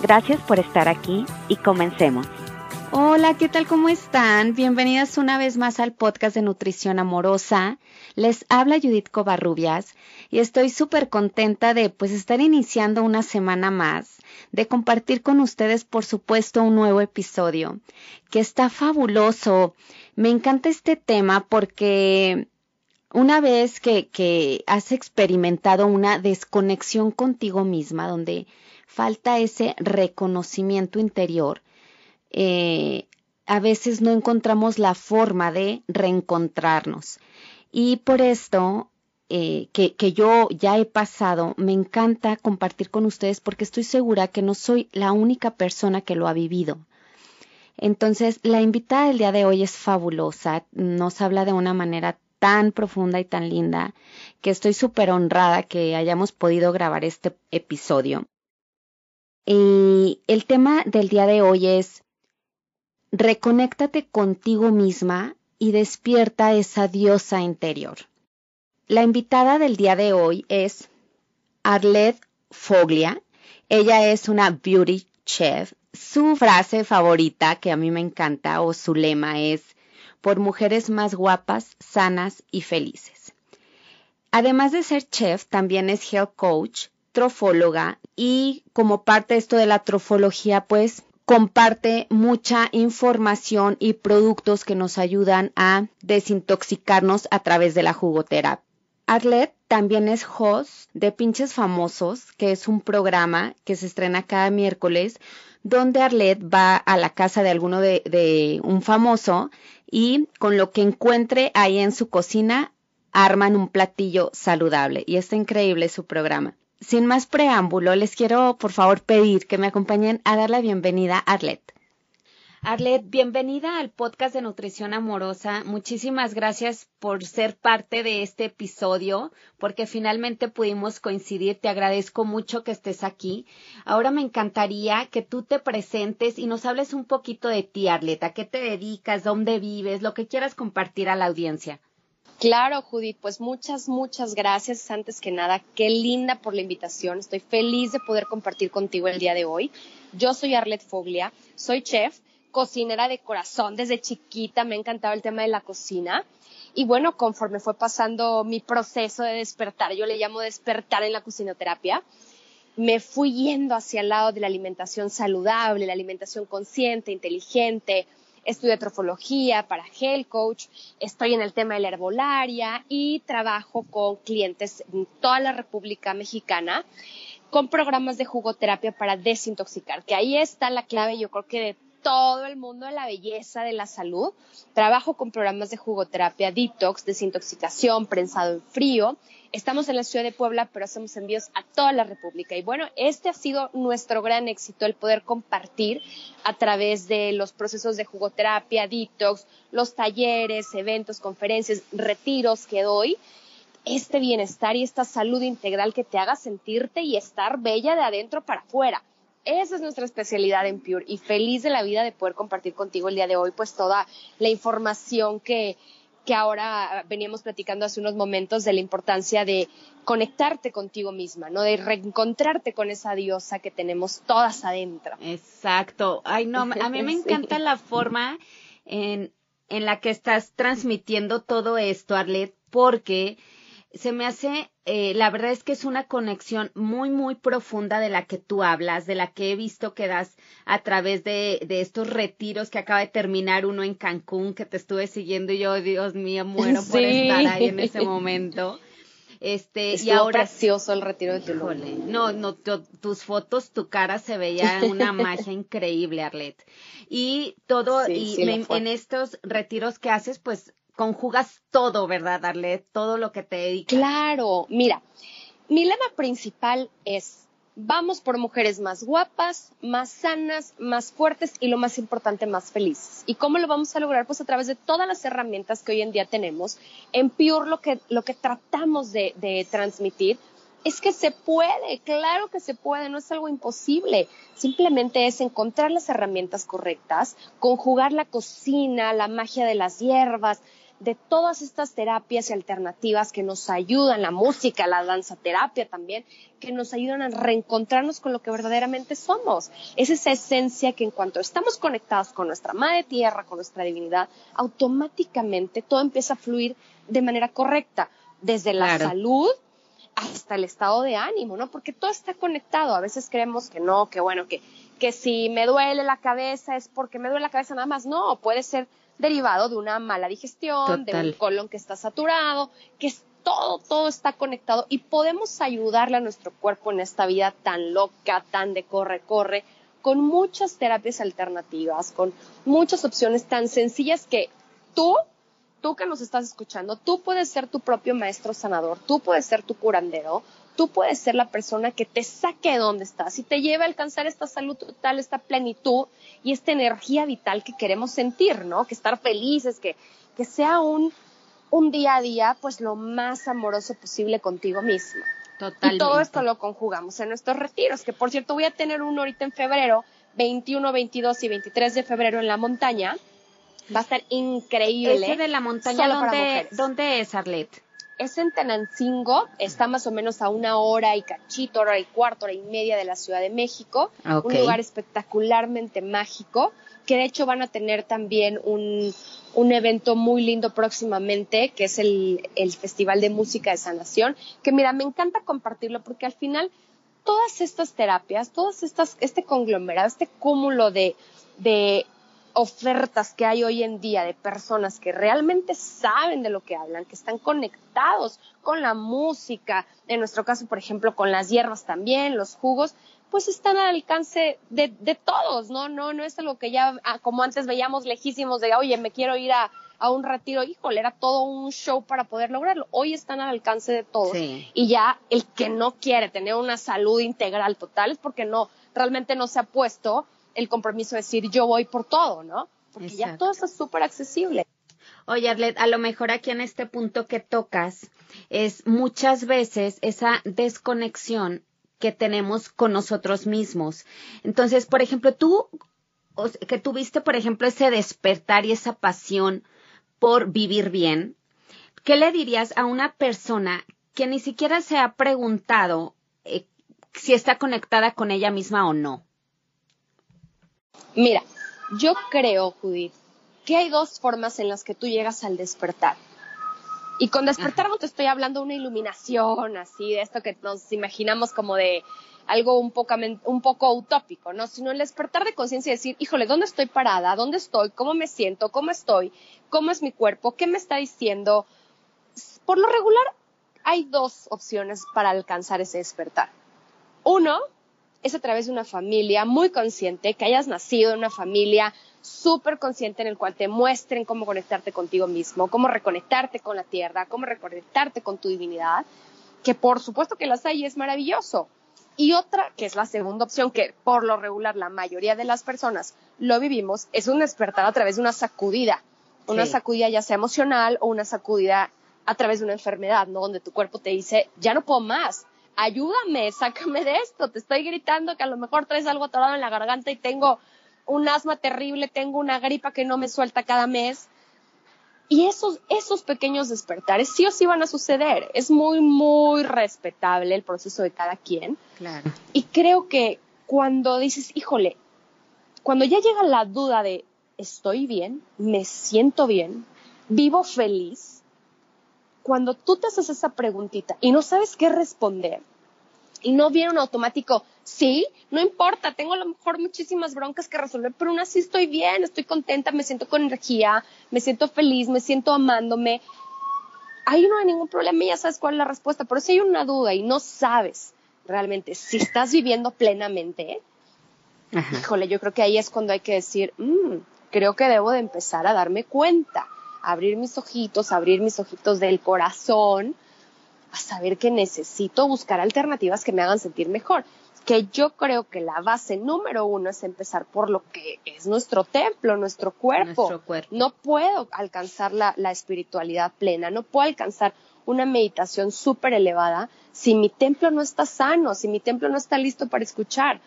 Gracias por estar aquí y comencemos. Hola, ¿qué tal? ¿Cómo están? Bienvenidas una vez más al podcast de Nutrición Amorosa. Les habla Judith Covarrubias y estoy súper contenta de pues estar iniciando una semana más, de compartir con ustedes por supuesto un nuevo episodio que está fabuloso. Me encanta este tema porque una vez que, que has experimentado una desconexión contigo misma, donde falta ese reconocimiento interior, eh, a veces no encontramos la forma de reencontrarnos. Y por esto, eh, que, que, yo ya he pasado, me encanta compartir con ustedes porque estoy segura que no soy la única persona que lo ha vivido. Entonces, la invitada del día de hoy es fabulosa, nos habla de una manera tan profunda y tan linda que estoy súper honrada que hayamos podido grabar este episodio. Y el tema del día de hoy es reconéctate contigo misma y despierta esa diosa interior. La invitada del día de hoy es Arlette Foglia. Ella es una beauty chef. Su frase favorita, que a mí me encanta, o su lema es, por mujeres más guapas, sanas y felices. Además de ser chef, también es health coach, y como parte de esto de la trofología, pues comparte mucha información y productos que nos ayudan a desintoxicarnos a través de la jugoterapia. Arlette también es host de Pinches Famosos, que es un programa que se estrena cada miércoles, donde Arlette va a la casa de alguno de, de un famoso y con lo que encuentre ahí en su cocina arman un platillo saludable. Y está increíble su programa sin más preámbulo, les quiero por favor pedir que me acompañen a dar la bienvenida a Arlette. Arlette, bienvenida al podcast de Nutrición Amorosa. Muchísimas gracias por ser parte de este episodio, porque finalmente pudimos coincidir. Te agradezco mucho que estés aquí. Ahora me encantaría que tú te presentes y nos hables un poquito de ti, Arlette. ¿A qué te dedicas? ¿Dónde vives? Lo que quieras compartir a la audiencia. Claro, Judith, pues muchas, muchas gracias. Antes que nada, qué linda por la invitación. Estoy feliz de poder compartir contigo el día de hoy. Yo soy Arlette Foglia, soy chef, cocinera de corazón. Desde chiquita me ha encantado el tema de la cocina. Y bueno, conforme fue pasando mi proceso de despertar, yo le llamo despertar en la cocinoterapia, me fui yendo hacia el lado de la alimentación saludable, la alimentación consciente, inteligente, estudio trofología para Health Coach, estoy en el tema de la herbolaria y trabajo con clientes en toda la República Mexicana con programas de jugoterapia para desintoxicar, que ahí está la clave, yo creo que de todo el mundo de la belleza, de la salud. Trabajo con programas de jugoterapia, detox, desintoxicación, prensado en frío. Estamos en la ciudad de Puebla, pero hacemos envíos a toda la República. Y bueno, este ha sido nuestro gran éxito, el poder compartir a través de los procesos de jugoterapia, detox, los talleres, eventos, conferencias, retiros que doy este bienestar y esta salud integral que te haga sentirte y estar bella de adentro para afuera. Esa es nuestra especialidad en Pure y feliz de la vida de poder compartir contigo el día de hoy pues toda la información que, que ahora veníamos platicando hace unos momentos de la importancia de conectarte contigo misma, ¿no? De reencontrarte con esa diosa que tenemos todas adentro. Exacto. Ay, no, a mí me encanta la forma en, en la que estás transmitiendo todo esto, Arlet, porque se me hace, eh, la verdad es que es una conexión muy, muy profunda de la que tú hablas, de la que he visto que das a través de, de estos retiros que acaba de terminar uno en Cancún, que te estuve siguiendo y yo, Dios mío, muero por estar ahí en ese momento. Este, y ahora precioso el retiro de Tulum. no, no, tus fotos, tu cara se veía una magia increíble, Arlet. Y todo, y en estos retiros que haces, pues conjugas todo, ¿verdad, Darle? Todo lo que te dedicas. Claro, mira, mi lema principal es Vamos por mujeres más guapas, más sanas, más fuertes y lo más importante, más felices. ¿Y cómo lo vamos a lograr? Pues a través de todas las herramientas que hoy en día tenemos. En Pure lo que, lo que tratamos de, de transmitir es que se puede, claro que se puede, no es algo imposible. Simplemente es encontrar las herramientas correctas, conjugar la cocina, la magia de las hierbas, de todas estas terapias y alternativas que nos ayudan, la música, la danza terapia también, que nos ayudan a reencontrarnos con lo que verdaderamente somos. Es esa esencia que en cuanto estamos conectados con nuestra madre tierra, con nuestra divinidad, automáticamente todo empieza a fluir de manera correcta, desde la salud hasta el estado de ánimo, ¿no? Porque todo está conectado. A veces creemos que no, que bueno, que, que si me duele la cabeza es porque me duele la cabeza nada más. No, puede ser derivado de una mala digestión, de un colon que está saturado, que es todo, todo está conectado y podemos ayudarle a nuestro cuerpo en esta vida tan loca, tan de corre, corre, con muchas terapias alternativas, con muchas opciones tan sencillas que tú, tú que nos estás escuchando, tú puedes ser tu propio maestro sanador, tú puedes ser tu curandero, tú puedes ser la persona que te saque de donde estás y te lleve a alcanzar esta salud total, esta plenitud y esta energía vital que queremos sentir, ¿no? Que estar felices, que, que sea un, un día a día, pues lo más amoroso posible contigo misma. Totalmente. Y todo esto lo conjugamos en nuestros retiros, que por cierto voy a tener uno ahorita en febrero, 21, 22 y 23 de febrero en la montaña. Va a estar increíble. Ese de la montaña, ¿dónde, ¿dónde es, Arlette? Es en Tenancingo, está más o menos a una hora y cachito, hora y cuarto, hora y media de la Ciudad de México. Un lugar espectacularmente mágico, que de hecho van a tener también un, un evento muy lindo próximamente, que es el, el Festival de Música de Sanación, que mira, me encanta compartirlo porque al final todas estas terapias, todas estas, este conglomerado, este cúmulo de, de ofertas que hay hoy en día de personas que realmente saben de lo que hablan, que están conectados con la música, en nuestro caso, por ejemplo, con las hierbas también, los jugos, pues están al alcance de, de todos, ¿no? No, no es algo que ya, ah, como antes veíamos lejísimos de, oye, me quiero ir a, a un retiro, híjole, era todo un show para poder lograrlo. Hoy están al alcance de todos. Y ya el que no quiere tener una salud integral total es porque no, realmente no se ha puesto el compromiso de decir yo voy por todo, ¿no? Porque ya todo está súper accesible. Oye, Arlet, a lo mejor aquí en este punto que tocas es muchas veces esa desconexión que tenemos con nosotros mismos. Entonces, por ejemplo, tú que tuviste, por ejemplo, ese despertar y esa pasión por vivir bien, ¿qué le dirías a una persona que ni siquiera se ha preguntado eh, si está conectada con ella misma o no? Mira, yo creo, Judith, que hay dos formas en las que tú llegas al despertar. Y con despertar no te estoy hablando de una iluminación así, de esto que nos imaginamos como de algo un poco, un poco utópico, ¿no? Sino el despertar de conciencia y decir, híjole, ¿dónde estoy parada? ¿Dónde estoy? ¿Cómo me siento? ¿Cómo estoy? ¿Cómo es mi cuerpo? ¿Qué me está diciendo? Por lo regular, hay dos opciones para alcanzar ese despertar. Uno, es a través de una familia muy consciente, que hayas nacido en una familia súper consciente en el cual te muestren cómo conectarte contigo mismo, cómo reconectarte con la tierra, cómo reconectarte con tu divinidad, que por supuesto que las hay y es maravilloso. Y otra, que es la segunda opción, que por lo regular la mayoría de las personas lo vivimos, es un despertar a través de una sacudida, una sacudida ya sea emocional o una sacudida a través de una enfermedad, ¿no? Donde tu cuerpo te dice, ya no puedo más, ayúdame, sácame de esto, te estoy gritando que a lo mejor traes algo atorado en la garganta y tengo un asma terrible, tengo una gripa que no me suelta cada mes. Y esos, esos pequeños despertares sí o sí van a suceder. Es muy, muy respetable el proceso de cada quien. Claro. Y creo que cuando dices, híjole, cuando ya llega la duda de estoy bien, me siento bien, vivo feliz, cuando tú te haces esa preguntita y no sabes qué responder, y no viene un automático, sí, no importa, tengo a lo mejor muchísimas broncas que resolver, pero aún así estoy bien, estoy contenta, me siento con energía, me siento feliz, me siento amándome. Ahí no hay ningún problema y ya sabes cuál es la respuesta, pero si hay una duda y no sabes realmente si estás viviendo plenamente, híjole, yo creo que ahí es cuando hay que decir, mm, creo que debo de empezar a darme cuenta abrir mis ojitos, abrir mis ojitos del corazón, a saber que necesito buscar alternativas que me hagan sentir mejor. que yo creo que la base número uno es empezar por lo que es nuestro templo, nuestro cuerpo. No puedo alcanzar la, la espiritualidad plena, no puedo alcanzar una meditación súper elevada si mi templo no está sano, si mi templo no está listo para escuchar.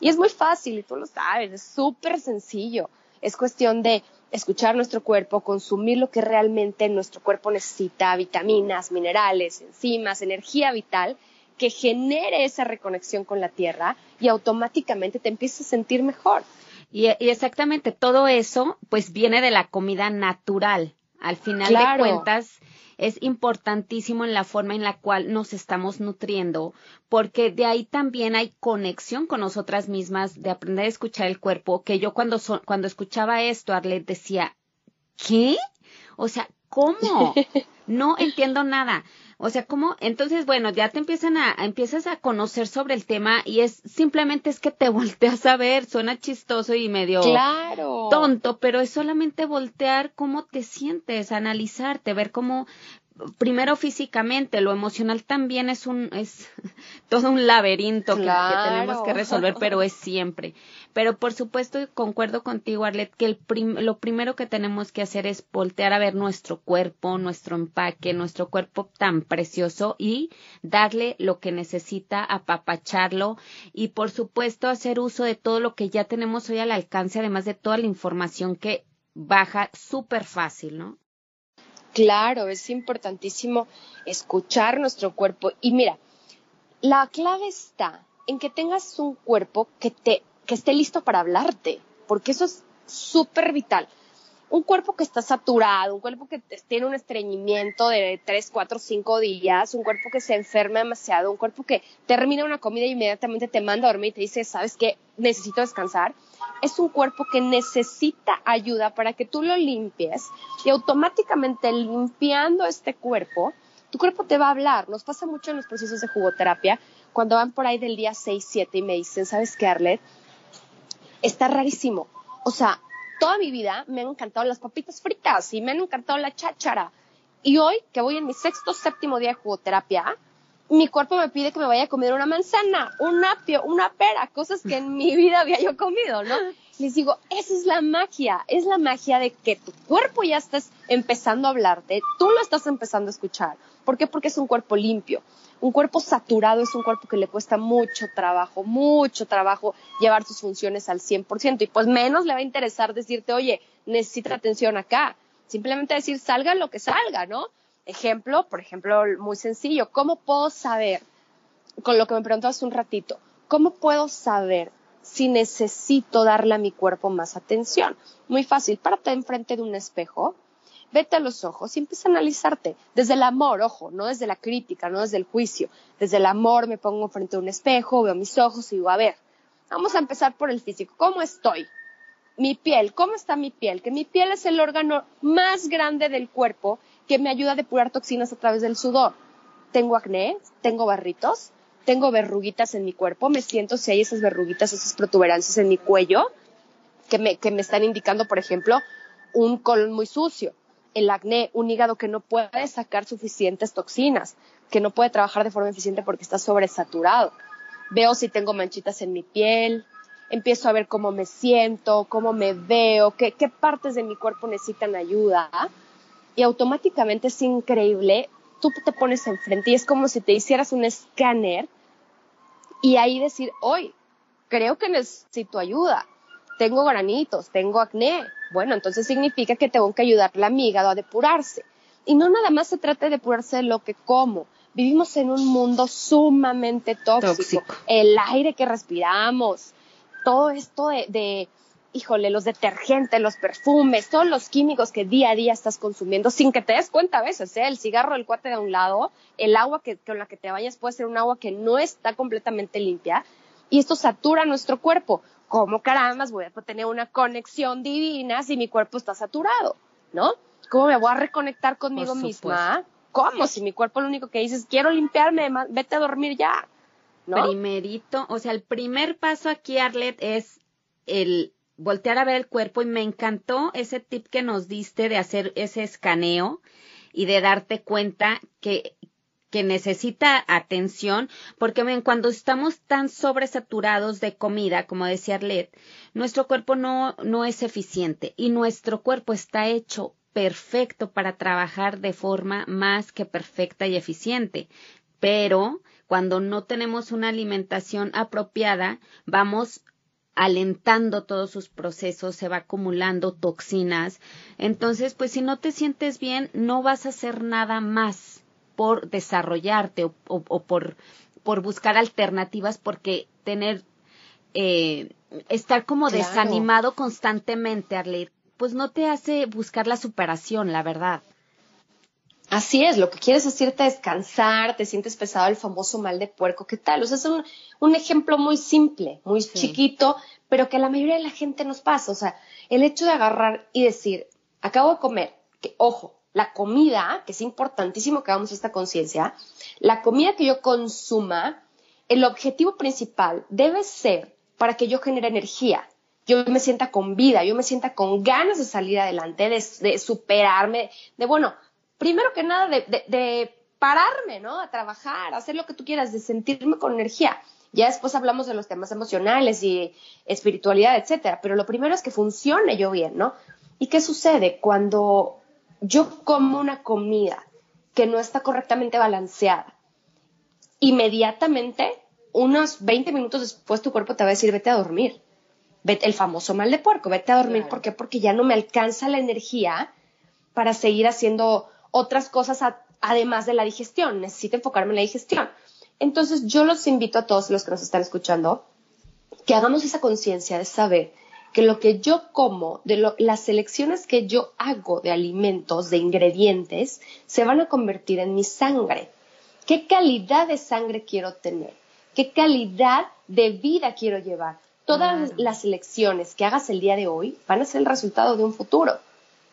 Y es muy fácil, y tú lo sabes, es súper sencillo. Es cuestión de escuchar nuestro cuerpo, consumir lo que realmente nuestro cuerpo necesita, vitaminas, minerales, enzimas, energía vital, que genere esa reconexión con la tierra y automáticamente te empiezas a sentir mejor. Y, exactamente todo eso, pues viene de la comida natural. Al final de cuentas, es importantísimo en la forma en la cual nos estamos nutriendo, porque de ahí también hay conexión con nosotras mismas, de aprender a escuchar el cuerpo, que yo cuando, cuando escuchaba esto, Arlet decía, ¿qué? O sea, ¿cómo? No entiendo nada. O sea, ¿cómo? Entonces, bueno, ya te empiezan a, empiezas a conocer sobre el tema y es simplemente es que te volteas a ver, suena chistoso y medio tonto, pero es solamente voltear cómo te sientes, analizarte, ver cómo, primero físicamente, lo emocional también es un, es todo un laberinto que, tenemos que resolver, pero es siempre. Pero por supuesto, concuerdo contigo, Arlet, que el lo primero que tenemos que hacer es voltear a ver nuestro cuerpo, nuestro empaque, nuestro cuerpo tan precioso y darle lo que necesita, apapacharlo y por supuesto hacer uso de todo lo que ya tenemos hoy al alcance, además de toda la información que baja súper fácil, ¿no? Claro, es importantísimo escuchar nuestro cuerpo. Y mira, la clave está en que tengas un cuerpo que te, que esté listo para hablarte, porque eso es súper vital. Un cuerpo que está saturado, un cuerpo que tiene un estreñimiento de 3, 4, 5 días, un cuerpo que se enferma demasiado, un cuerpo que termina una comida y inmediatamente te manda a dormir y te dice, ¿sabes qué? Necesito descansar es un cuerpo que necesita ayuda para que tú lo limpies y automáticamente limpiando este cuerpo, tu cuerpo te va a hablar. Nos pasa mucho en los procesos de jugoterapia cuando van por ahí del día 6, 7 y me dicen, ¿sabes qué, Arlet? Está rarísimo. O sea, toda mi vida me han encantado las papitas fritas y me han encantado la cháchara. Y hoy, que voy en mi sexto, séptimo día de jugoterapia, mi cuerpo me pide que me vaya a comer una manzana, un apio, una pera, cosas que en mi vida había yo comido, ¿no? Les digo, esa es la magia, es la magia de que tu cuerpo ya estás empezando a hablarte, tú lo estás empezando a escuchar. ¿Por qué? Porque es un cuerpo limpio. Un cuerpo saturado es un cuerpo que le cuesta mucho trabajo, mucho trabajo llevar sus funciones al 100%. Y pues menos le va a interesar decirte, oye, necesita atención acá. Simplemente decir, salga lo que salga, ¿no? Ejemplo, por ejemplo, muy sencillo, ¿cómo puedo saber, con lo que me preguntó hace un ratito, cómo puedo saber si necesito darle a mi cuerpo más atención? Muy fácil, párate enfrente de un espejo, vete a los ojos y empieza a analizarte desde el amor, ojo, no desde la crítica, no desde el juicio. Desde el amor me pongo frente a un espejo, veo mis ojos y digo, a ver, vamos a empezar por el físico. ¿Cómo estoy? Mi piel, ¿cómo está mi piel? Que mi piel es el órgano más grande del cuerpo que me ayuda a depurar toxinas a través del sudor. Tengo acné, tengo barritos, tengo verruguitas en mi cuerpo, me siento si hay esas verruguitas, esas protuberancias en mi cuello que me, que me están indicando, por ejemplo, un colon muy sucio, el acné, un hígado que no puede sacar suficientes toxinas, que no puede trabajar de forma eficiente porque está sobresaturado. Veo si tengo manchitas en mi piel, empiezo a ver cómo me siento, cómo me veo, qué, partes de mi cuerpo necesitan ayuda y automáticamente es increíble, tú te pones enfrente y es como si te hicieras un escáner y ahí decir, hoy creo que necesito ayuda, tengo granitos, tengo acné, bueno, entonces significa que tengo que ayudarle a mi hígado a depurarse. Y no nada más se trata de depurarse de lo que como. Vivimos en un mundo sumamente tóxico. El aire que respiramos, todo esto de híjole, los detergentes, los perfumes, todos los químicos que día a día estás consumiendo sin que te des cuenta a veces, ¿eh? el cigarro del cuate de un lado, el agua que, con la que te bañas puede ser un agua que no está completamente limpia y esto satura nuestro cuerpo. ¿Cómo caramba voy a tener una conexión divina si mi cuerpo está saturado? ¿No? ¿Cómo me voy a reconectar conmigo misma? ¿Cómo? Si mi cuerpo lo único que dice es quiero limpiarme, vete a dormir ya. ¿No? Primerito, o sea, el primer paso aquí, Arlet, es el voltear a ver el cuerpo y me encantó ese tip que nos diste de hacer ese escaneo y de darte cuenta que que necesita atención, porque ven, cuando estamos tan sobresaturados de comida, como decía Arlet, nuestro cuerpo no, no es eficiente y nuestro cuerpo está hecho perfecto para trabajar de forma más que perfecta y eficiente. Pero cuando no tenemos una alimentación apropiada, vamos alentando todos sus procesos, se va acumulando toxinas. Entonces, pues si no te sientes bien, no vas a hacer nada más por desarrollarte o, por, por buscar alternativas, porque tener, eh, estar como desanimado constantemente, Arlette, pues no te hace buscar la superación, la verdad. Así es, lo que quieres es irte a descansar, te sientes pesado el famoso mal de puerco, ¿qué tal? O sea, es un, ejemplo muy simple, muy chiquito, pero que a la mayoría de la gente nos pasa. O sea, el hecho de agarrar y decir, acabo de comer, que ojo, la comida, que es importantísimo que hagamos esta conciencia, la comida que yo consuma, el objetivo principal debe ser para que yo genere energía, yo me sienta con vida, yo me sienta con ganas de salir adelante, de superarme, de bueno, primero que nada, de, pararme, ¿no? A trabajar, a hacer lo que tú quieras, de sentirme con energía. Ya después hablamos de los temas emocionales y espiritualidad, etcétera. Pero lo primero es que funcione yo bien, ¿no? ¿Y qué sucede cuando yo como una comida que no está correctamente balanceada? Inmediatamente, unos 20 minutos después, tu cuerpo te va a decir, vete a dormir. Vete, el famoso mal de puerco, vete a dormir. ¿Por qué? Porque ya no me alcanza la energía para seguir haciendo otras cosas además de la digestión. Necesito enfocarme en la digestión. Entonces yo los invito a todos los que nos están escuchando que hagamos esa conciencia de saber que lo que yo como, de las selecciones que yo hago de alimentos, de ingredientes, se van a convertir en mi sangre. ¿Qué calidad de sangre quiero tener? ¿Qué calidad de vida quiero llevar? Todas las elecciones que hagas el día de hoy van a ser el resultado de un futuro,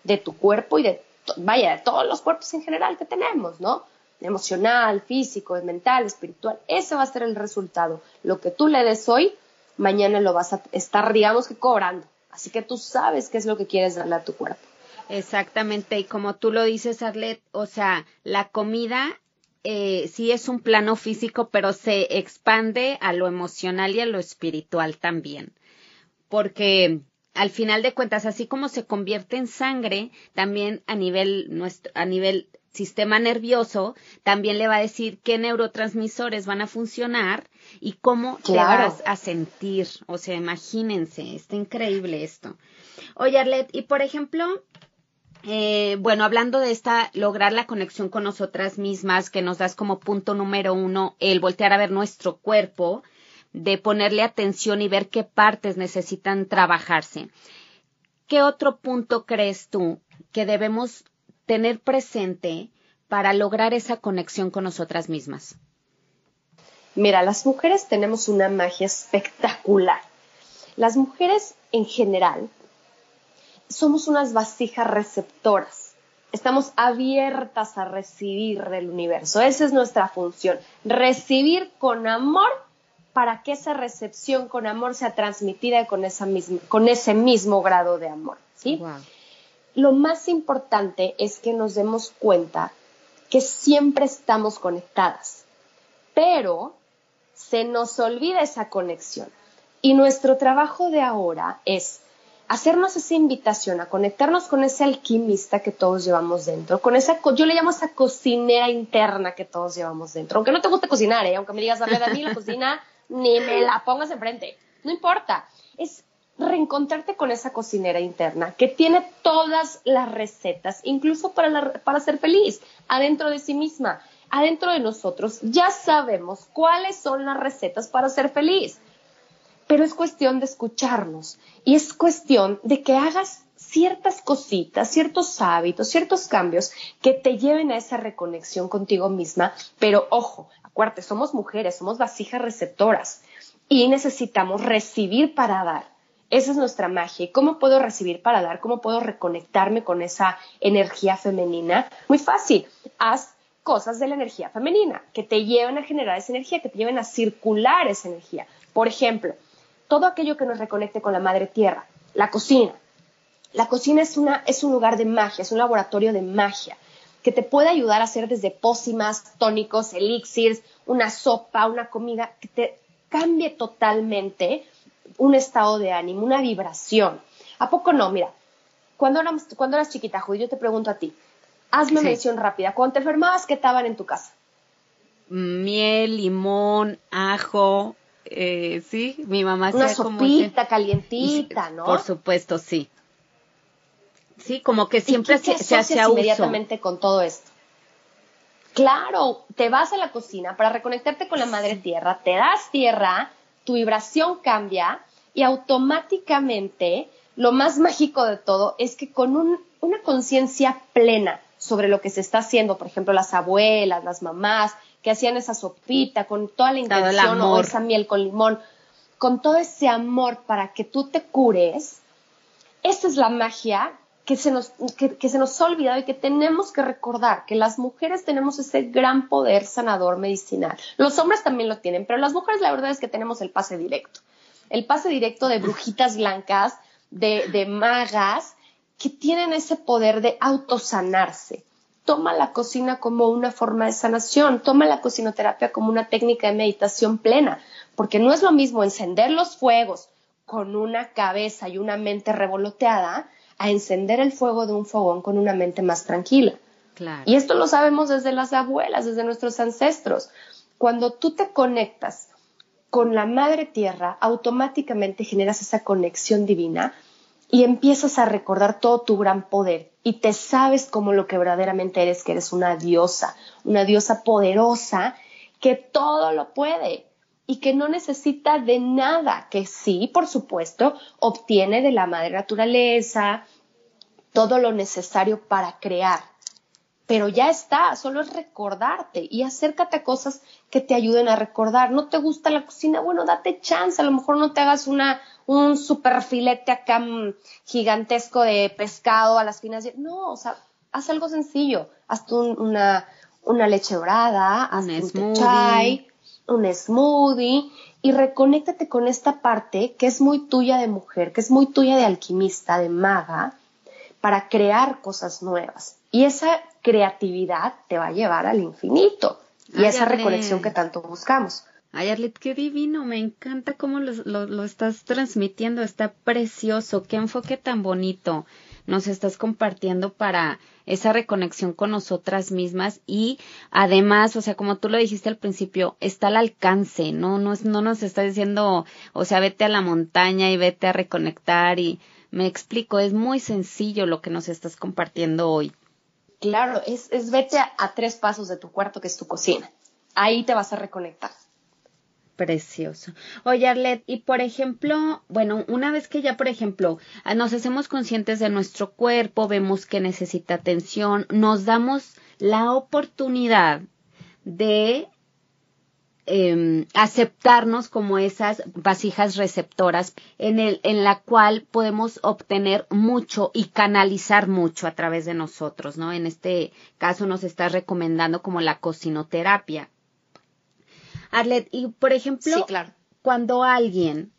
de tu cuerpo y de vaya, de todos los cuerpos en general que tenemos, ¿no? Emocional, físico, mental, espiritual. Ese va a ser el resultado. Lo que tú le des hoy, mañana lo vas a estar, digamos que cobrando. Así que tú sabes qué es lo que quieres darle a tu cuerpo. Exactamente, y como tú lo dices, Arlet, o sea, la comida eh, sí es un plano físico, pero se expande a lo emocional y a lo espiritual también. Porque al final de cuentas, así como se convierte en sangre, también a nivel nuestro, a nivel sistema nervioso, también le va a decir qué neurotransmisores van a funcionar y cómo te vas a sentir. O sea, imagínense, está increíble esto. Oye, Arlet, y por ejemplo, eh, bueno, hablando de esta, lograr la conexión con nosotras mismas, que nos das como punto número uno, el voltear a ver nuestro cuerpo, de ponerle atención y ver qué partes necesitan trabajarse. ¿Qué otro punto crees tú que debemos tener presente para lograr esa conexión con nosotras mismas? Mira, las mujeres tenemos una magia espectacular. Las mujeres en general somos unas vasijas receptoras. Estamos abiertas a recibir del universo. Esa es nuestra función. Recibir con amor para que esa recepción con amor sea transmitida con, esa con ese mismo grado de amor. ¿sí? Lo más importante es que nos demos cuenta que siempre estamos conectadas, pero se nos olvida esa conexión. Y nuestro trabajo de ahora es hacernos esa invitación a conectarnos con ese alquimista que todos llevamos dentro, con esa, yo le llamo esa cocinera interna que todos llevamos dentro. Aunque no te guste cocinar, ¿eh? aunque me digas, a ver, a mí la cocina ni me la pongas enfrente. No importa. Es reencontrarte con esa cocinera interna que tiene todas las recetas, incluso para, para ser feliz, adentro de sí misma, adentro de nosotros. Ya sabemos cuáles son las recetas para ser feliz. Pero es cuestión de escucharnos y es cuestión de que hagas ciertas cositas, ciertos hábitos, ciertos cambios que te lleven a esa reconexión contigo misma. Pero ojo, acuérdate, somos mujeres, somos vasijas receptoras y necesitamos recibir para dar. Esa es nuestra magia. ¿Y cómo puedo recibir para dar? ¿Cómo puedo reconectarme con esa energía femenina? Muy fácil. Haz cosas de la energía femenina que te lleven a generar esa energía, que te lleven a circular esa energía. Por ejemplo, todo aquello que nos reconecte con la madre tierra, la cocina. La cocina es, una, es un lugar de magia, es un laboratorio de magia que te puede ayudar a hacer desde pócimas, tónicos, elixirs, una sopa, una comida, que te cambie totalmente un estado de ánimo, una vibración. ¿A poco no? Mira, cuando, cuando eras chiquita, Judy, yo te pregunto a ti, hazme mención rápida. Cuando te enfermabas, ¿qué estaban en tu casa? Miel, limón, ajo, eh, sí, mi mamá Una sopita calientita, ¿no? Por supuesto, sí. Sí, como que siempre se, se hace inmediatamente con todo esto. Claro, te vas a la cocina para reconectarte con la madre tierra, te das tierra, tu vibración cambia y automáticamente lo más mágico de todo es que con una conciencia plena sobre lo que se está haciendo, por ejemplo, las abuelas, las mamás, que hacían esa sopita con toda la intención o esa miel con limón, con todo ese amor para que tú te cures, esa es la magia que se, nos, que, se nos ha olvidado y que tenemos que recordar, que las mujeres tenemos ese gran poder sanador medicinal. Los hombres también lo tienen, pero las mujeres la verdad es que tenemos el pase directo. El pase directo de brujitas blancas, de, de magas, que tienen ese poder de autosanarse toma la cocina como una forma de sanación, toma la cocinoterapia como una técnica de meditación plena, porque no es lo mismo encender los fuegos con una cabeza y una mente revoloteada a encender el fuego de un fogón con una mente más tranquila. Y esto lo sabemos desde las abuelas, desde nuestros ancestros. Cuando tú te conectas con la madre tierra, automáticamente generas esa conexión divina y empiezas a recordar todo tu gran poder y te sabes como lo que verdaderamente eres, que eres una diosa, una diosa poderosa que todo lo puede y que no necesita de nada, que sí, por supuesto, obtiene de la madre naturaleza todo lo necesario para crear. Pero ya está, solo es recordarte y acércate a cosas que te ayuden a recordar. ¿No te gusta la cocina? Bueno, date chance, a lo mejor no te hagas una, un super filete acá mm, gigantesco de pescado a las finas. No, o sea, haz algo sencillo. Haz una, una leche dorada, haz un, chai, un smoothie y reconéctate con esta parte que es muy tuya de mujer, que es muy tuya de alquimista, de maga, para crear cosas nuevas. Y esa creatividad te va a llevar al infinito y esa reconexión que tanto buscamos. Ay, Arlet, qué divino, me encanta cómo lo, lo, estás transmitiendo, está precioso, qué enfoque tan bonito nos estás compartiendo para esa reconexión con nosotras mismas y además, o sea, como tú lo dijiste al principio, está al alcance, no, no, no nos está diciendo, o sea, vete a la montaña y vete a reconectar y me explico, es muy sencillo lo que nos estás compartiendo hoy. Claro, es, es vete a tres pasos de tu cuarto que es tu cocina. Ahí te vas a reconectar. Precioso. Oye, Arlet, y por ejemplo, bueno, una vez que ya, por ejemplo, ah, nos hacemos conscientes de nuestro cuerpo, vemos que necesita atención, nos damos la oportunidad de em, aceptarnos como esas vasijas receptoras en, el, en la cual podemos obtener mucho y canalizar mucho a través de nosotros, ¿no? En este caso nos está recomendando como la cocinoterapia. Arlet, y por ejemplo, cuando alguien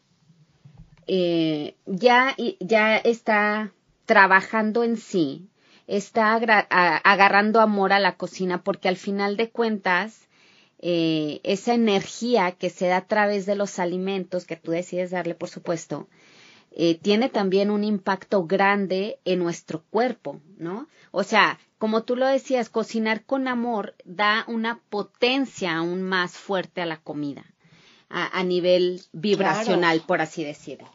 eh, ya, ya está trabajando en sí, está agarrando amor a la cocina, porque al final de cuentas, eh, esa energía que se da a través de los alimentos que tú decides darle, por supuesto, eh, tiene también un impacto grande en nuestro cuerpo, ¿no? O sea, como tú lo decías, cocinar con amor da una potencia aún más fuerte a la comida, a, nivel vibracional, por así decirlo.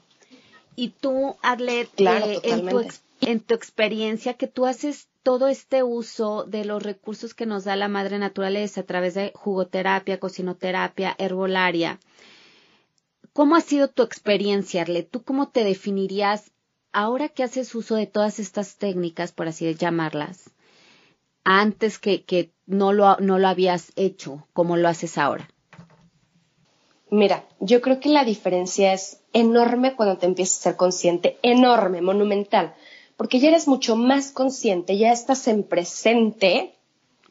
Y tú, Arlet, eh, en, tu en tu experiencia, que tú haces todo este uso de los recursos que nos da la madre naturaleza a través de jugoterapia, cocinoterapia, herbolaria, ¿Cómo ha sido tu experiencia, Arle? ¿Tú cómo te definirías ahora que haces uso de todas estas técnicas, por así llamarlas, antes que, que no, lo, no lo habías hecho como lo haces ahora? Mira, yo creo que la diferencia es enorme cuando te empiezas a ser consciente, enorme, monumental, porque ya eres mucho más consciente, ya estás en presente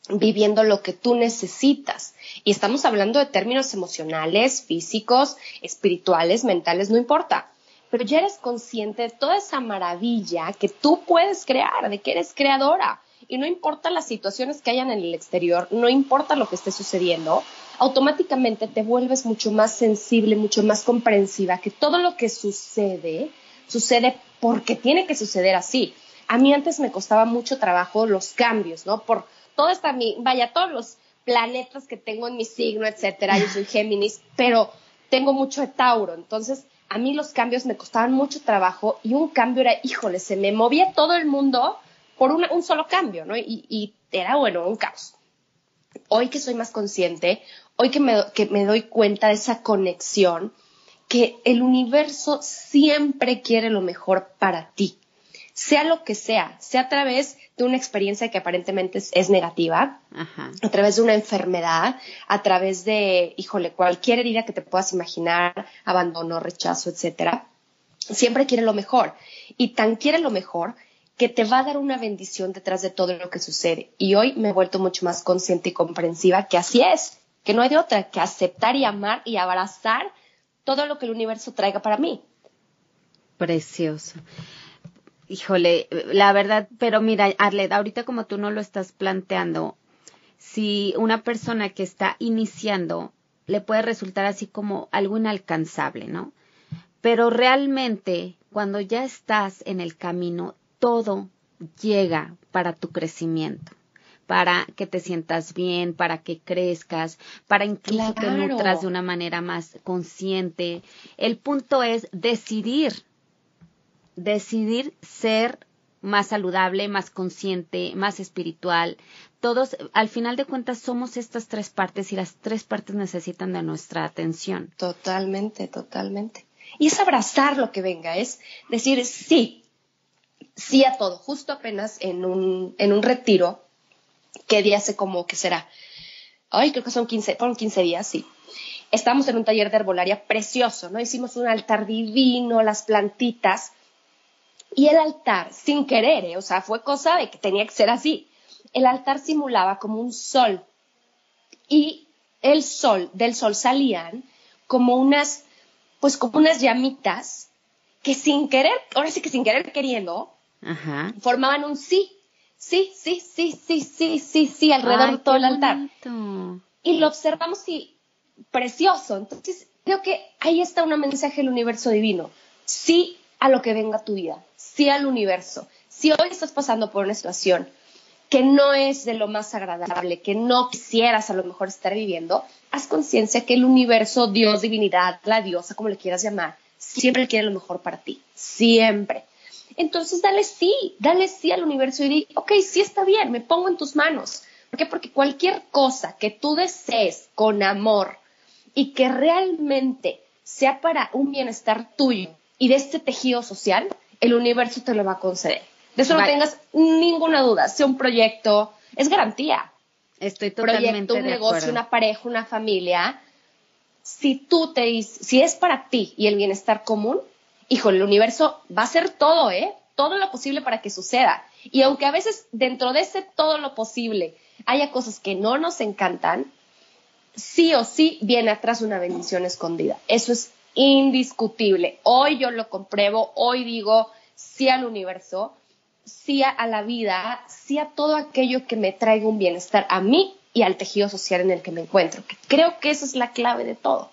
viviendo lo que tú necesitas. Y estamos hablando de términos emocionales, físicos, espirituales, mentales, no importa. Pero ya eres consciente de toda esa maravilla que tú puedes crear, de que eres creadora. y no importa las situaciones que hayan en el exterior, no importa lo que esté sucediendo, automáticamente te vuelves mucho más sensible, mucho más comprensiva, que todo lo que sucede, sucede porque tiene que suceder así. A mí antes me costaba mucho trabajo los cambios, ¿no? Por todo esta, vaya, todos los planetas que tengo en mi signo, etcétera. Yo soy Géminis, pero tengo mucho de Tauro. Entonces, a mí los cambios me costaban mucho trabajo y un cambio era, híjole, se me movía todo el mundo por un solo cambio, ¿no? Y, y, era, bueno, un caos. Hoy que soy más consciente, hoy que me, que me doy cuenta de esa conexión, que el universo siempre quiere lo mejor para ti sea lo que sea, sea a través de una experiencia que aparentemente es, negativa, a través de una enfermedad, a través de, híjole, cualquier herida que te puedas imaginar, abandono, rechazo, etcétera, siempre quiere lo mejor. Y tan quiere lo mejor que te va a dar una bendición detrás de todo lo que sucede. Y hoy me he vuelto mucho más consciente y comprensiva que así es, que no hay de otra, que aceptar y amar y abrazar todo lo que el universo traiga para mí. Precioso. Híjole, la verdad, pero mira, Arled, ahorita como tú no lo estás planteando, si una persona que está iniciando le puede resultar así como algo inalcanzable, ¿no? Pero realmente, cuando ya estás en el camino, todo llega para tu crecimiento para que te sientas bien, para que crezcas, para incluso que nutras de una manera más consciente. El punto es decidir decidir ser más saludable, más consciente, más espiritual. Todos, al final de cuentas, somos estas tres partes y las tres partes necesitan de nuestra atención. Totalmente, totalmente. Y es abrazar lo que venga, es decir sí, sí a todo. Justo apenas en un, en un retiro, que día hace como que será, ay, creo que son 15, fueron 15 días, sí. Estamos en un taller de herbolaria precioso, ¿no? Hicimos un altar divino, las plantitas, y el altar, sin querer, ¿eh? o sea, fue cosa de que tenía que ser así. El altar simulaba como un sol. Y el sol, del sol salían como unas, pues como unas llamitas que sin querer, ahora sí que sin querer queriendo, formaban un sí. Sí, sí, sí, sí, sí, sí, sí, alrededor de todo el altar. Y lo observamos y precioso. Entonces, creo que ahí está un mensaje del universo divino. Sí a lo que venga tu vida sí al universo. Si hoy estás pasando por una situación que no es de lo más agradable, que no quisieras a lo mejor estar viviendo, haz conciencia que el universo, Dios, divinidad, la diosa, como le quieras llamar, siempre quiere lo mejor para ti, siempre. Entonces dale sí, dale sí al universo y di, ok, sí está bien, me pongo en tus manos. ¿Por qué? Porque cualquier cosa que tú desees con amor y que realmente sea para un bienestar tuyo y de este tejido social, el universo te lo va a conceder. De eso no tengas ninguna duda. Sea un proyecto, es garantía. Estoy totalmente proyecto, un negocio, una pareja, una familia. Si tú te dices, si es para ti y el bienestar común, hijo, el universo va a hacer todo, ¿eh? Todo lo posible para que suceda. Y aunque a veces dentro de ese todo lo posible haya cosas que no nos encantan, sí o sí viene atrás una bendición escondida. Eso es indiscutible. Hoy yo lo compruebo, hoy digo sí al universo, sí a la vida, sí a todo aquello que me traiga un bienestar a mí y al tejido social en el que me encuentro. creo que esa es la clave de todo.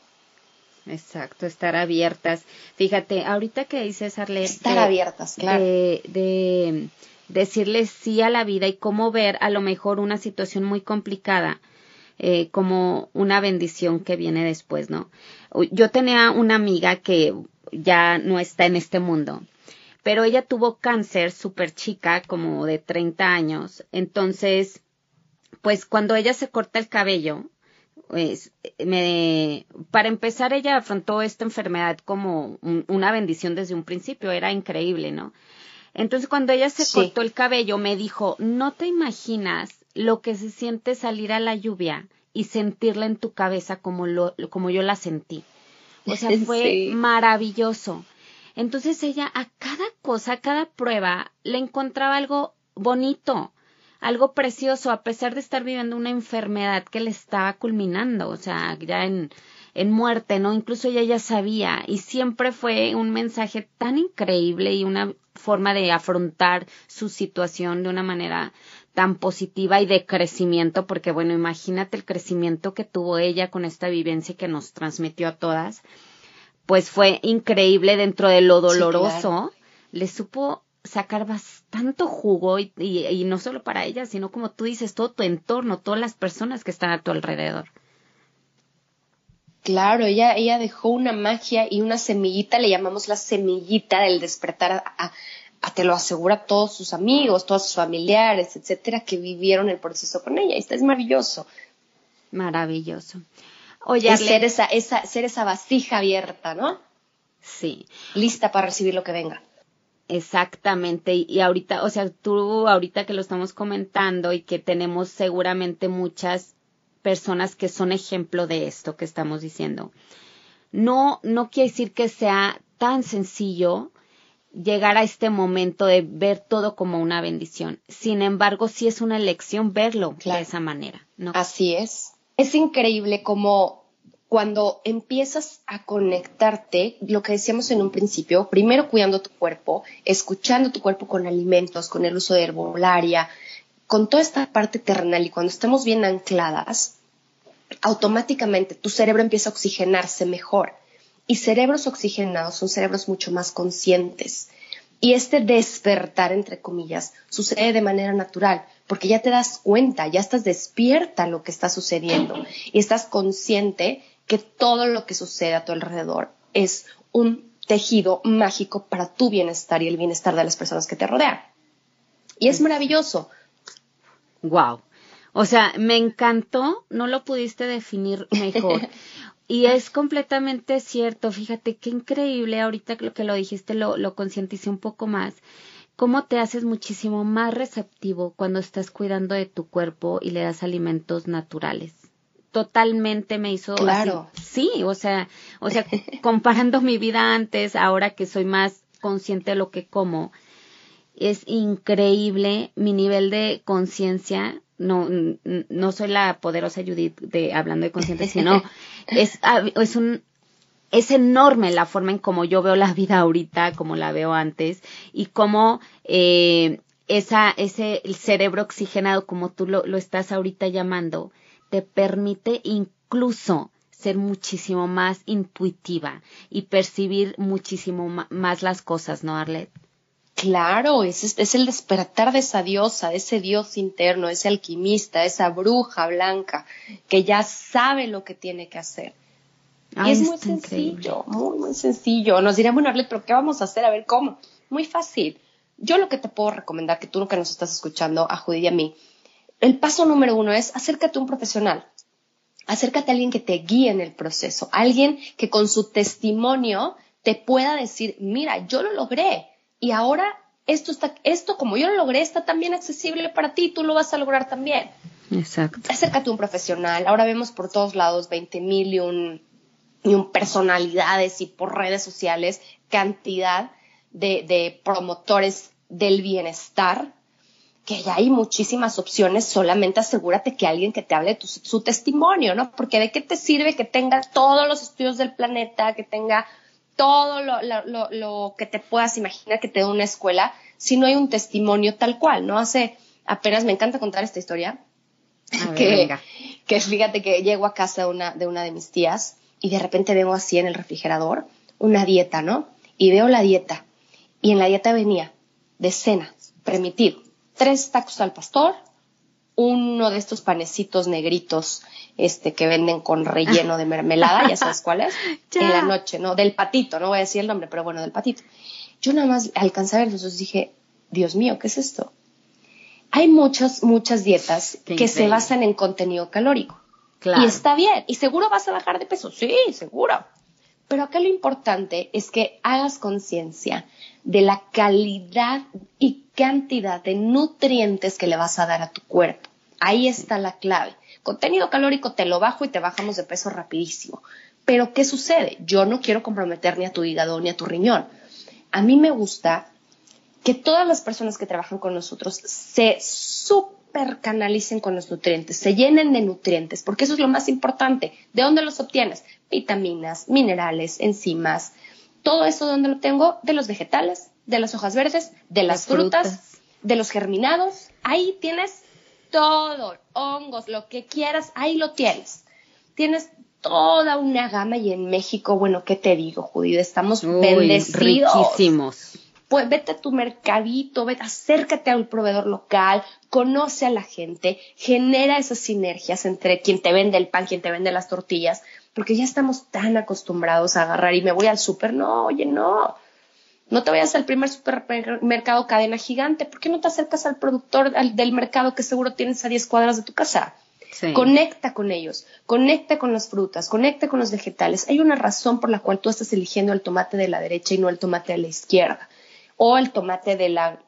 Exacto, estar abiertas. Fíjate, ahorita que dices, Arlette... Estar abiertas, claro. De, de decirle sí a la vida y cómo ver a lo mejor una situación muy complicada eh, como una bendición que viene después, ¿no? Yo tenía una amiga que ya no está en este mundo, pero ella tuvo cáncer súper chica, como de 30 años. Entonces, pues cuando ella se corta el cabello, pues, me, para empezar, ella afrontó esta enfermedad como una bendición desde un principio, era increíble, ¿no? Entonces, cuando ella se cortó el cabello, me dijo, no te imaginas lo que se siente salir a la lluvia y sentirla en tu cabeza como, lo, como yo la sentí. O sea, fue maravilloso. Entonces ella a cada cosa, a cada prueba, le encontraba algo bonito, algo precioso, a pesar de estar viviendo una enfermedad que le estaba culminando, o sea, ya en, en muerte, ¿no? Incluso ella ya sabía y siempre fue un mensaje tan increíble y una forma de afrontar su situación de una manera tan positiva y de crecimiento, porque bueno, imagínate el crecimiento que tuvo ella con esta vivencia que nos transmitió a todas, pues fue increíble dentro de lo doloroso, le supo sacar bastante jugo y, y, no solo para ella, sino como tú dices, todo tu entorno, todas las personas que están a tu alrededor. Claro, ella, ella dejó una magia y una semillita, le llamamos la semillita del despertar a, te lo asegura todos sus amigos, todos sus familiares, etcétera, que vivieron el proceso con ella. Y esto es maravilloso. Maravilloso. Oye, ser esa, esa, ser esa vasija abierta, ¿no? Sí. Lista para recibir lo que venga. Exactamente, y, ahorita, o sea, tú ahorita que lo estamos comentando y que tenemos seguramente muchas personas que son ejemplo de esto que estamos diciendo. No, no quiere decir que sea tan sencillo llegar a este momento de ver todo como una bendición. Sin embargo, sí es una elección verlo de esa manera. ¿no? Así es. Es increíble como cuando empiezas a conectarte, lo que decíamos en un principio, primero cuidando tu cuerpo, escuchando tu cuerpo con alimentos, con el uso de herbolaria, con toda esta parte terrenal y cuando estamos bien ancladas, automáticamente tu cerebro empieza a oxigenarse mejor. Y cerebros oxigenados son cerebros mucho más conscientes. Y este despertar, entre comillas, sucede de manera natural, porque ya te das cuenta, ya estás despierta lo que está sucediendo y estás consciente que todo lo que sucede a tu alrededor es un tejido mágico para tu bienestar y el bienestar de las personas que te rodean. Y es maravilloso, Wow. O sea, me encantó, no lo pudiste definir mejor. y es completamente cierto, fíjate qué increíble, ahorita lo que lo dijiste lo, lo concienticé un poco más, cómo te haces muchísimo más receptivo cuando estás cuidando de tu cuerpo y le das alimentos naturales. Totalmente me hizo claro. Sí, o sea, o sea, comparando mi vida antes, ahora que soy más consciente de lo que como, es increíble mi nivel de conciencia. No, no soy la poderosa Judith de hablando de conciencia, sino es, es un, es enorme la forma en cómo yo veo la vida ahorita, como la veo antes, y cómo eh, esa, ese el cerebro oxigenado, como tú lo, lo estás ahorita llamando, te permite incluso ser muchísimo más intuitiva y percibir muchísimo más las cosas, ¿no, Arlette? Claro, es, es, el despertar de esa diosa, de ese dios interno, ese alquimista, esa bruja blanca que ya sabe lo que tiene que hacer. y es muy sencillo, muy, muy sencillo. Nos dirán, bueno, Arlet, pero ¿qué vamos a hacer? A ver, ¿cómo? Muy fácil. Yo lo que te puedo recomendar, que tú que nos estás escuchando, a Judy y a mí, el paso número uno es acércate a un profesional. Acércate a alguien que te guíe en el proceso, alguien que con su testimonio te pueda decir, mira, yo lo logré, y ahora esto está, esto como yo lo logré, está también accesible para ti, tú lo vas a lograr también. Exacto. Acércate a un profesional. Ahora vemos por todos lados 20 mil y un, y un personalidades y por redes sociales cantidad de, de promotores del bienestar que ya hay muchísimas opciones, solamente asegúrate que alguien que te hable de su testimonio, ¿no? Porque de qué te sirve que tenga todos los estudios del planeta, que tenga todo lo, que te puedas imaginar que te da una escuela si no hay un testimonio tal cual, ¿no? Hace apenas me encanta contar esta historia. que, que fíjate que llego a casa de una, de una de mis tías y de repente veo así en el refrigerador una dieta, ¿no? Y veo la dieta. Y en la dieta venía de cena, permitido, tres tacos al pastor, uno de estos panecitos negritos este, que venden con relleno de mermelada, ya sabes cuál es, en la noche, ¿no? Del patito, no voy a decir el nombre, pero bueno, del patito. Yo nada más alcancé a ver eso, dije, Dios mío, ¿qué es esto? Hay muchas, muchas dietas que se basan en contenido calórico. Claro. Y está bien, y seguro vas a bajar de peso, sí, seguro. Pero acá lo importante es que hagas conciencia de la calidad y cantidad de nutrientes que le vas a dar a tu cuerpo. Ahí está la clave. Contenido calórico te lo bajo y te bajamos de peso rapidísimo. Pero ¿qué sucede? Yo no quiero comprometer ni a tu hígado ni a tu riñón. A mí me gusta que todas las personas que trabajan con nosotros se supercanalicen con los nutrientes, se llenen de nutrientes, porque eso es lo más importante. ¿De dónde los obtienes? Vitaminas, minerales, enzimas. Todo eso, ¿de dónde lo tengo? De los vegetales, de las hojas verdes, de las frutas, de los germinados, ahí tienes todo, hongos, lo que quieras, ahí lo tienes. Tienes toda una gama y en México, bueno, ¿qué te digo, Judith? Estamos bendecidos. Riquísimos. Pues vete a tu mercadito, vete, acércate a un proveedor local, conoce a la gente, genera esas sinergias entre quien te vende el pan, quien te vende las tortillas, porque ya estamos tan acostumbrados a agarrar y me voy al súper. No, oye, no. No te vayas al primer supermercado cadena gigante. ¿Por qué no te acercas al productor del mercado que seguro tienes a 10 cuadras de tu casa? Conecta con ellos, conecta con las frutas, conecta con los vegetales. Hay una razón por la cual tú estás eligiendo el tomate de la derecha y no el tomate de la izquierda. O el tomate de la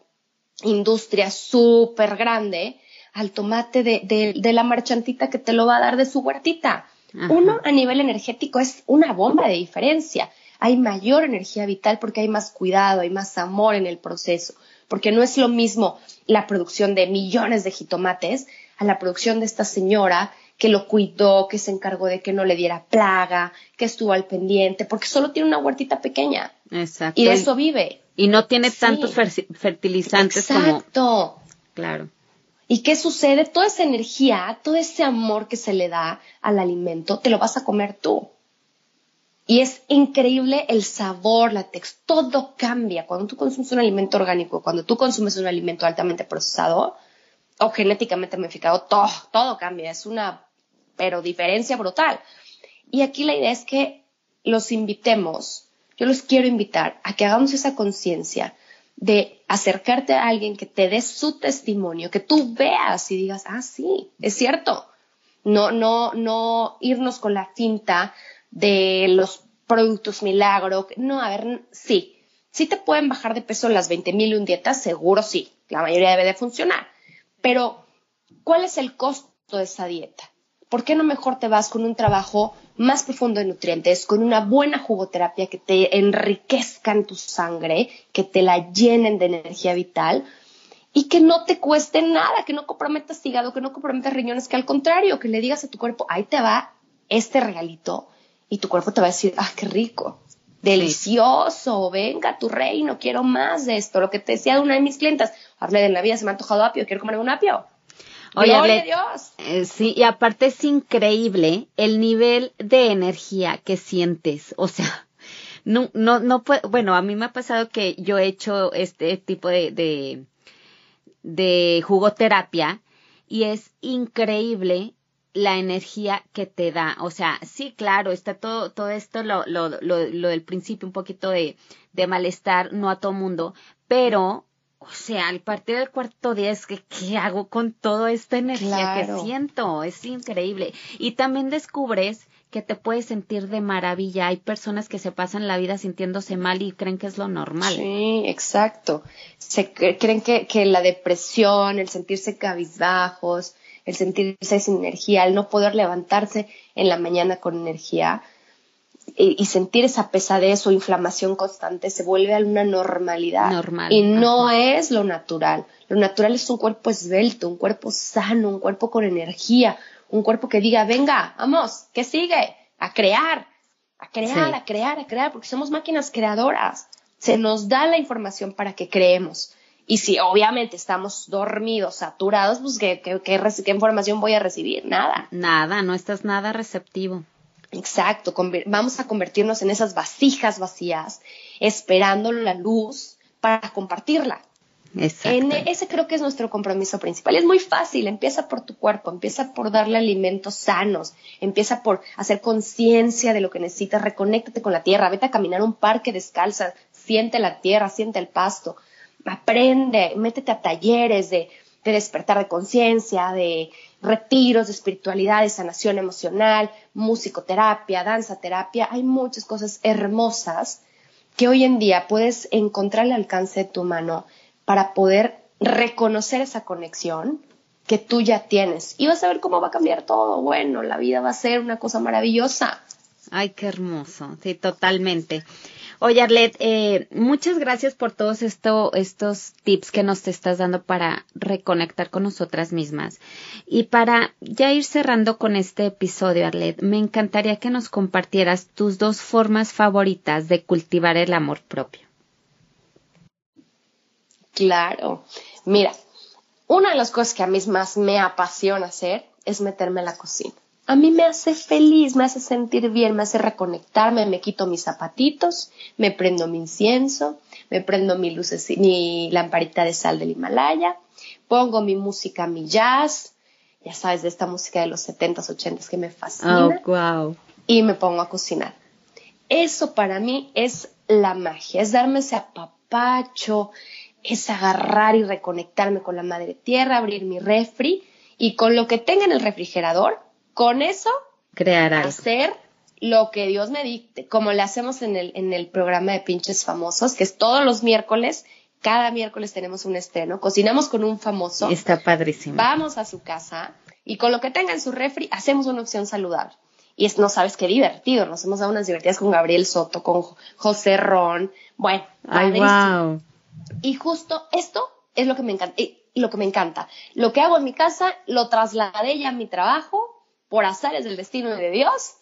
industria súper grande al tomate de, la marchantita que te lo va a dar de su huertita. Uno, a nivel energético, es una bomba de diferencia. Hay mayor energía vital porque hay más cuidado, hay más amor en el proceso. Porque no es lo mismo la producción de millones de jitomates a la producción de esta señora que lo cuidó, que se encargó de que no le diera plaga, que estuvo al pendiente, porque solo tiene una huertita pequeña. Exacto. Y de eso vive. Y no tiene tantos fertilizantes Exacto. Claro. ¿Y qué sucede? Toda esa energía, todo ese amor que se le da al alimento, te lo vas a comer tú. Y es increíble el sabor, la textura, todo cambia. Cuando tú consumes un alimento orgánico, cuando tú consumes un alimento altamente procesado o genéticamente modificado, todo, todo cambia. Es una, pero diferencia brutal. Y aquí la idea es que los invitemos, yo los quiero invitar a que hagamos esa conciencia de acercarte a alguien que te dé su testimonio, que tú veas y digas, ah, sí, es cierto. No, no, no irnos con la cinta de los productos milagro. No, a ver, sí. Sí te pueden bajar de peso las 20 mil un dietas, seguro sí. La mayoría debe de funcionar. Pero, ¿cuál es el costo de esa dieta? ¿Por qué no mejor te vas con un trabajo más profundo de nutrientes, con una buena jugoterapia que te enriquezcan tu sangre, que te la llenen de energía vital y que no te cueste nada, que no comprometas hígado, que no comprometas riñones, que al contrario, que le digas a tu cuerpo, ahí te va este regalito y tu cuerpo te va a decir, ah, qué rico, delicioso, venga tu reino, quiero más de esto. Lo que te decía de una de mis clientas, hablé de la vida, se me ha antojado apio, quiero comer un apio. Oye, Dios. Eh, sí, y aparte es increíble el nivel de energía que sientes. O sea, no, no, no puedo, bueno, a mí me ha pasado que yo he hecho este tipo de, de, de jugoterapia y es increíble la energía que te da. O sea, sí, claro, está todo, todo esto, lo, lo, lo, lo del principio, un poquito de, de malestar, no a todo mundo, pero o sea, al partir del cuarto día es que, ¿qué hago con toda esta energía que siento? Es increíble. Y también descubres que te puedes sentir de maravilla. Hay personas que se pasan la vida sintiéndose mal y creen que es lo normal. Sí, exacto. Se creen que, que la depresión, el sentirse cabizbajos, el sentirse sin energía, el no poder levantarse en la mañana con energía, y, sentir esa pesadez o inflamación constante se vuelve a una normalidad. Normal. Y no es lo natural. Lo natural es un cuerpo esbelto, un cuerpo sano, un cuerpo con energía, un cuerpo que diga, venga, vamos, ¿qué sigue? A crear, a crear, a crear, a crear, porque somos máquinas creadoras. Se nos da la información para que creemos. Y si obviamente estamos dormidos, saturados, pues ¿qué, qué información voy a recibir? Nada. Nada, no estás nada receptivo. Exacto, vamos a convertirnos en esas vasijas vacías, esperando la luz para compartirla. En ese creo que es nuestro compromiso principal. Es muy fácil, empieza por tu cuerpo, empieza por darle alimentos sanos, empieza por hacer conciencia de lo que necesitas, reconéctate con la tierra, vete a caminar un parque descalza, siente la tierra, siente el pasto, aprende, métete a talleres de, de despertar de conciencia, de retiros de espiritualidad, de sanación emocional, musicoterapia, danza terapia. Hay muchas cosas hermosas que hoy en día puedes encontrar al alcance de tu mano para poder reconocer esa conexión que tú ya tienes. Y vas a ver cómo va a cambiar todo. Bueno, la vida va a ser una cosa maravillosa. Ay, qué hermoso. Sí, totalmente. Oye, Arlet, eh, muchas gracias por todos esto, estos tips que nos te estás dando para reconectar con nosotras mismas. Y para ya ir cerrando con este episodio, Arlet, me encantaría que nos compartieras tus dos formas favoritas de cultivar el amor propio. Claro. Mira, una de las cosas que a mí más me apasiona hacer es meterme a la cocina. A mí me hace feliz, me hace sentir bien, me hace reconectarme, me quito mis zapatitos, me prendo mi incienso, me prendo mi luces, mi lamparita de sal del Himalaya, pongo mi música, mi jazz, ya sabes, de esta música de los 70s, 80s que me fascina. Oh, wow. Y me pongo a cocinar. Eso para mí es la magia, es darme ese apapacho, es agarrar y reconectarme con la madre tierra, abrir mi refri y con lo que tenga en el refrigerador, con eso crear hacer lo que Dios me dicte, como le hacemos en el, en el programa de pinches famosos, que es todos los miércoles, cada miércoles tenemos un estreno, cocinamos con un famoso. Está padrísimo. Vamos a su casa y con lo que tenga en su refri hacemos una opción saludable. Y es, no sabes qué divertido, nos hemos dado unas divertidas con Gabriel Soto, con José Ron, bueno, Ay, wow. Y justo esto es lo que me encanta, y lo que me encanta. Lo que hago en mi casa lo trasladé ya a mi trabajo por azares del destino de Dios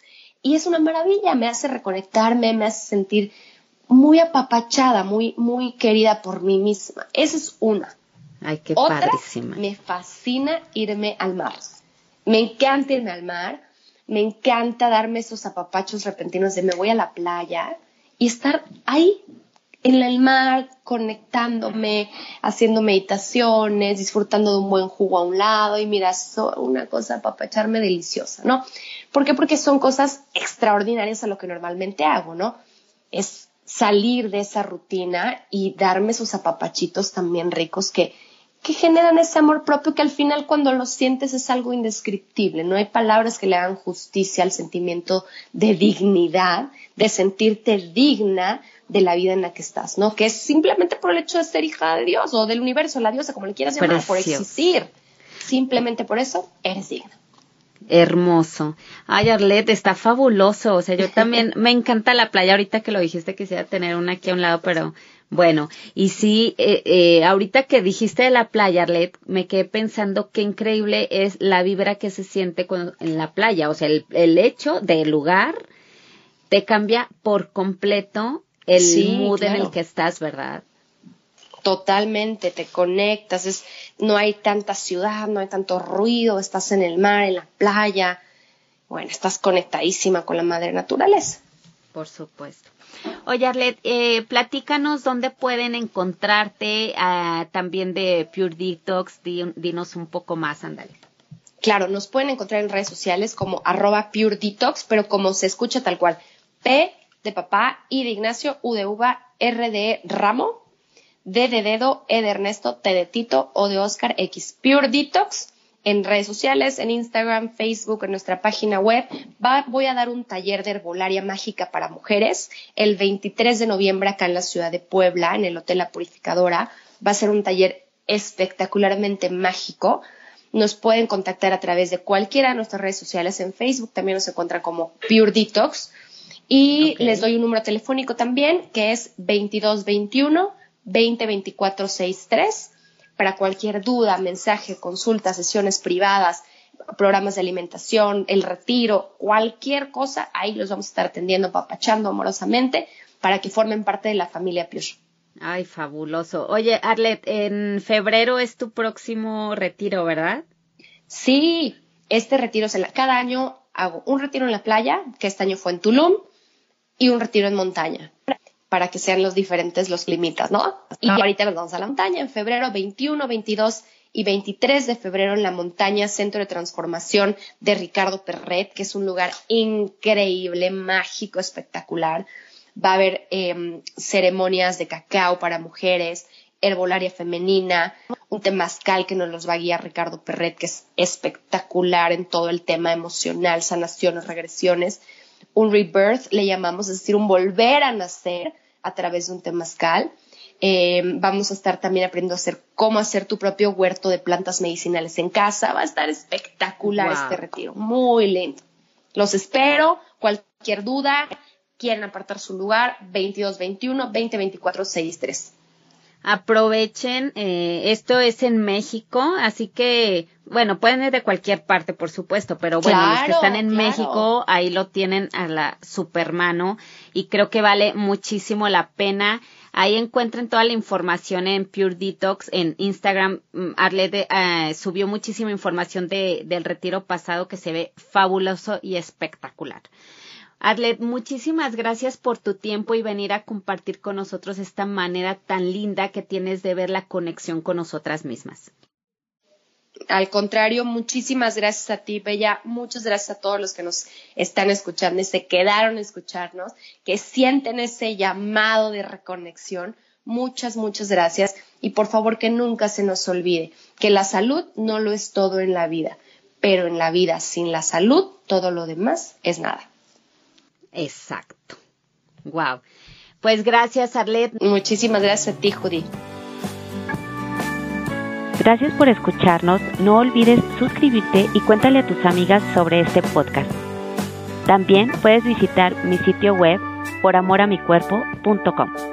y es una maravilla, me hace reconectarme, me hace sentir muy apapachada, muy, muy querida por mí misma. Esa es una. Ay, qué Otra, padrísima. Me fascina irme al mar. Me encanta irme al mar, me encanta darme esos apapachos repentinos de me voy a la playa y estar ahí en el mar, conectándome, haciendo meditaciones, disfrutando de un buen jugo a un lado y mira, una cosa para deliciosa, ¿no? ¿Por qué? Porque son cosas extraordinarias a lo que normalmente hago, ¿no? Es salir de esa rutina y darme esos apapachitos también ricos que, que generan ese amor propio que al final cuando lo sientes es algo indescriptible. No hay palabras que le hagan justicia al sentimiento de dignidad, de sentirte digna de la vida en la que estás, ¿no? Que es simplemente por el hecho de ser hija de Dios o del universo, la diosa, como le quieras llamar, por existir. Simplemente por eso eres digna. Hermoso. Ay, Arlette, está fabuloso. O sea, yo también me encanta la playa. Ahorita que lo dijiste, quisiera tener una aquí a un lado, pero bueno. Y sí, eh, eh, ahorita que dijiste de la playa, Arlette, me quedé pensando qué increíble es la vibra que se siente cuando, en la playa. O sea, el, el hecho del lugar te cambia por completo el mood en el que estás, ¿verdad? Totalmente, te conectas, es, no hay tanta ciudad, no hay tanto ruido, estás en el mar, en la playa, bueno, estás conectadísima con la madre naturaleza. Por supuesto. Oye, Arlet, eh, platícanos dónde pueden encontrarte ah, también de Pure Detox, dinos un poco más, ándale. Claro, nos pueden encontrar en redes sociales como arroba Pure Detox, pero como se escucha tal cual, P de papá, I de Ignacio, U de uva, R de ramo, D de dedo, E de Ernesto, T de Tito, O de Oscar, X. Pure Detox en redes sociales, en Instagram, Facebook, en nuestra página web. voy a dar un taller de herbolaria mágica para mujeres el 23 de noviembre acá en la ciudad de Puebla, en el Hotel La Purificadora. Va a ser un taller espectacularmente mágico. Nos pueden contactar a través de cualquiera de nuestras redes sociales. En Facebook también nos encuentran como Pure Detox. Y les doy un número telefónico también, que es 2221 202463 para cualquier duda, mensaje, consulta, sesiones privadas, programas de alimentación, el retiro, cualquier cosa, ahí los vamos a estar atendiendo, papachando amorosamente para que formen parte de la familia Pure. Ay, fabuloso. Oye, Arlet, en febrero es tu próximo retiro, ¿verdad? Sí, este retiro es cada año hago un retiro en la playa, que este año fue en Tulum, y un retiro en montaña para que sean los diferentes los limitas, ¿no? Y ahorita nos vamos a la montaña en febrero 21, 22 y 23 de febrero en la montaña Centro de Transformación de Ricardo Perret, que es un lugar increíble, mágico, espectacular. Va a haber em, ceremonias de cacao para mujeres, herbolaria femenina, un temazcal que nos los va a guiar Ricardo Perret, que es espectacular en todo el tema emocional, sanaciones, regresiones un rebirth, le llamamos, es decir, un volver a nacer a través de un temazcal. Eh, vamos a estar también aprendiendo a hacer cómo hacer tu propio huerto de plantas medicinales en casa. Va a estar espectacular este retiro, muy lindo. Los espero. Cualquier duda, quieren apartar su lugar, 2221 2024 63 aprovechen. Eh, esto es en México, así que, bueno, pueden ir de cualquier parte, por supuesto, pero bueno, los que están en México, ahí lo tienen a la super mano y creo que vale muchísimo la pena. Ahí encuentren toda la información en Pure Detox, en Instagram. Mm, Arlette eh, subió muchísima información de, del retiro pasado que se ve fabuloso y espectacular. Arlet, muchísimas gracias por tu tiempo y venir a compartir con nosotros esta manera tan linda que tienes de ver la conexión con nosotras mismas. Al contrario, muchísimas gracias a ti, Bella. Muchas gracias a todos los que nos están escuchando y se quedaron a escucharnos, que sienten ese llamado de reconexión. Muchas, muchas gracias. Y por favor que nunca se nos olvide que la salud no lo es todo en la vida, pero en la vida sin la salud todo lo demás es nada. Exacto. Wow. Pues gracias, Arlet. Muchísimas gracias a ti, Judy. Gracias por escucharnos. No olvides suscribirte y cuéntale a tus amigas sobre este podcast. También puedes visitar mi sitio web poramoramicuerpo.com.